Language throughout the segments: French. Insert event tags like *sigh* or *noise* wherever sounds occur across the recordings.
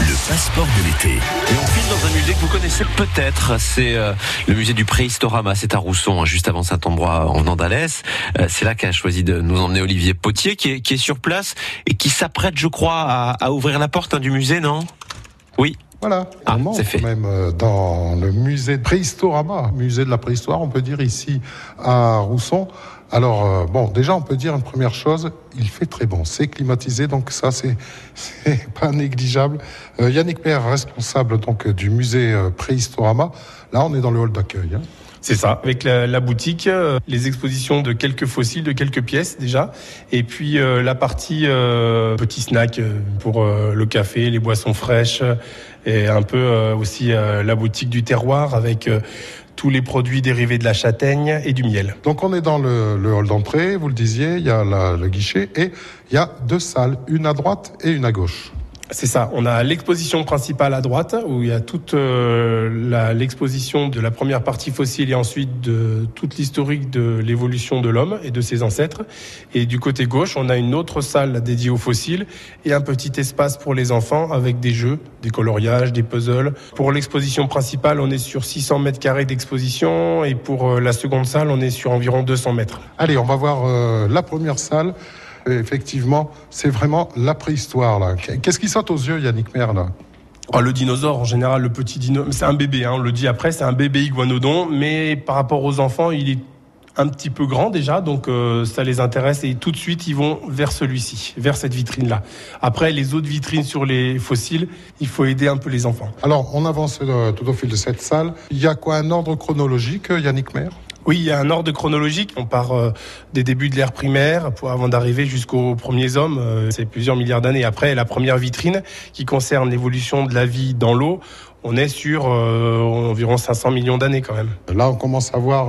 Le passeport de l'été. Et on file dans un musée que vous connaissez peut-être. C'est euh, le musée du Préhistorama. C'est à Rousson, hein, juste avant Saint-Ambrois, en venant d'Alès. Euh, c'est là qu'a choisi de nous emmener Olivier Potier, qui est, sur place et qui s'apprête, je crois, à, à ouvrir la porte hein, du musée, non? Oui. Voilà, Ah, on fait. même euh, dans le musée de Préhistorama, musée de la préhistoire, on peut dire ici à Rousson. Alors, euh, bon, déjà, on peut dire une première chose, il fait très bon, c'est climatisé, donc ça, c'est *laughs* pas négligeable. Euh, Yannick Maire, responsable donc du musée Préhistorama, là, on est dans le hall d'accueil. hein. C'est ça, avec la, boutique, euh, les expositions de quelques fossiles, de quelques pièces déjà, et puis euh, la partie euh, petit snack pour le café, les boissons fraîches, et un peu aussi la boutique du terroir avec tous les produits dérivés de la châtaigne et du miel. Donc, on est dans le, hall d'entrée, vous le disiez, il y a le guichet et il y a deux salles, une à droite et une à gauche. C'est ça. On a l'exposition principale à droite où il y a toute euh, l'exposition de la première partie fossile et ensuite de toute l'historique de l'évolution de l'homme et de ses ancêtres. Et du côté gauche, on a une autre salle dédiée aux fossiles et un petit espace pour les enfants avec des jeux, des coloriages, des puzzles. Pour l'exposition principale, on est sur 600 mètres carrés d'exposition et pour euh, la seconde salle, on est sur environ 200 mètres. Allez, on va voir euh, la première salle. Effectivement, c'est vraiment la préhistoire. là. Qu'est-ce qui saute aux yeux, Yannick là Oh, le dinosaure, en général, le petit dino, c'est un bébé, hein, on le dit après, c'est un bébé iguanodon, mais par rapport aux enfants, il est un petit peu grand déjà, donc euh, ça les intéresse et tout de suite ils vont vers celui-ci, vers cette vitrine-là. Après, les autres vitrines sur les fossiles, il faut aider un peu les enfants. Alors, on avance euh, tout au fil de cette salle. Il y a quoi un ordre chronologique, euh, Yannick Maire Oui, il y a un ordre chronologique. On part euh, des débuts de l'ère primaire pour avant d'arriver jusqu'aux premiers hommes. euh, c'est plusieurs milliards d'années après. La première vitrine qui concerne l'évolution de la vie dans l'eau. On est sur euh, environ 500 millions d'années quand même. Là, on commence à voir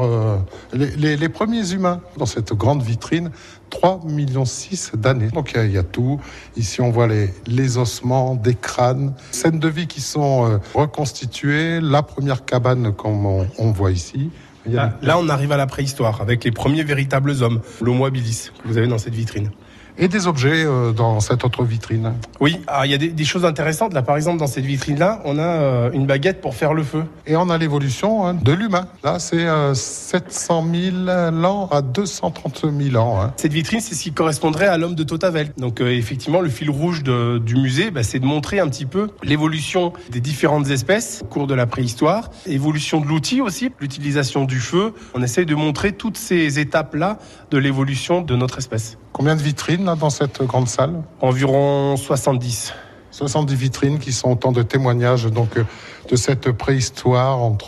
les, premiers humains dans cette grande vitrine. 3 millions 6 d'années. Donc, il y a- tout. Ici, on voit les, ossements, des crânes, scènes de vie qui sont reconstituées. La première cabane, comme on voit ici. Là, on arrive à la préhistoire avec les premiers véritables hommes, l'Homo habilis, que vous avez dans cette vitrine. Et des objets euh, dans cette autre vitrine. Oui, alors, il y a des, des choses intéressantes. Là, par exemple, dans cette vitrine-là, on a euh, une baguette pour faire le feu. Et on a l'évolution hein, de l'humain. Là, c'est euh, 700 000 ans à 230 000 ans. hein. Cette vitrine, c'est ce qui correspondrait à l'homme de Totavel. Donc, euh, effectivement, le fil rouge de- du musée, bah, c'est de montrer un petit peu l'évolution des différentes espèces au cours de la préhistoire, évolution de l'outil aussi, l'utilisation du feu. On essaye de montrer toutes ces étapes-là de l'évolution de notre espèce. Combien de vitrines là, dans cette grande salle Environ 70. 70 vitrines qui sont autant de témoignages donc, euh, de cette préhistoire entre